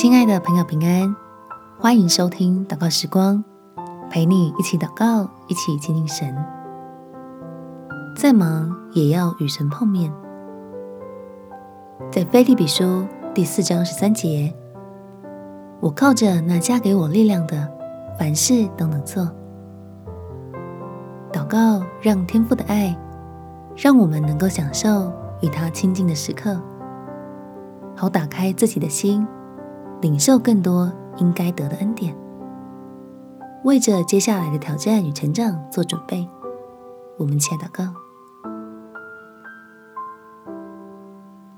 亲爱的朋友，平安，欢迎收听祷告时光，陪你一起祷告，一起亲近神。再忙也要与神碰面。在腓立比书第四章十三节，我靠着那加给我力量的，凡事都能做。祷告让天父的爱，让我们能够享受与他亲近的时刻，好打开自己的心，领受更多应该得的恩典，为着接下来的挑战与成长做准备。我们且祷告：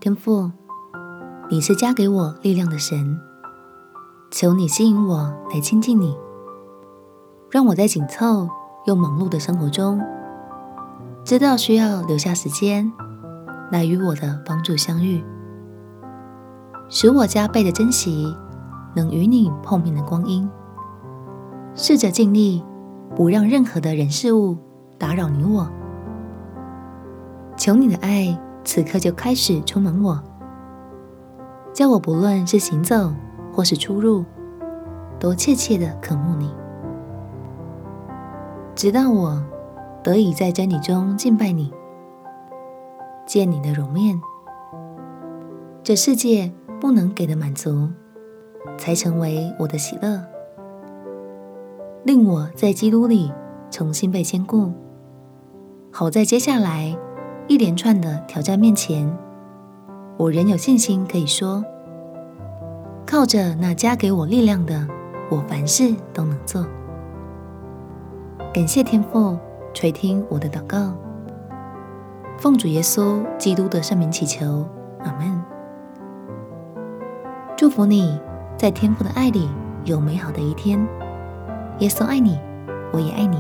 天父，你是加给我力量的神，求你吸引我来亲近你，让我在紧凑又忙碌的生活中。知道需要留下时间来与我的帮助相遇，使我加倍的珍惜能与你碰面的光阴，试着尽力不让任何的人事物打扰你我。求你的爱此刻就开始充满我，叫我不论是行走或是出入，都切切的渴慕你，直到我。得以在真理中敬拜你，见你的容面，这世界不能给的满足，才成为我的喜乐，令我在基督里重新被坚固，好在接下来一连串的挑战面前，我仍有信心可以说，靠着那加给我力量的，我凡事都能做。感谢天父。垂听我的祷告，奉主耶稣基督的圣名祈求，阿门。祝福你在天父的爱里有美好的一天。耶稣爱你，我也爱你。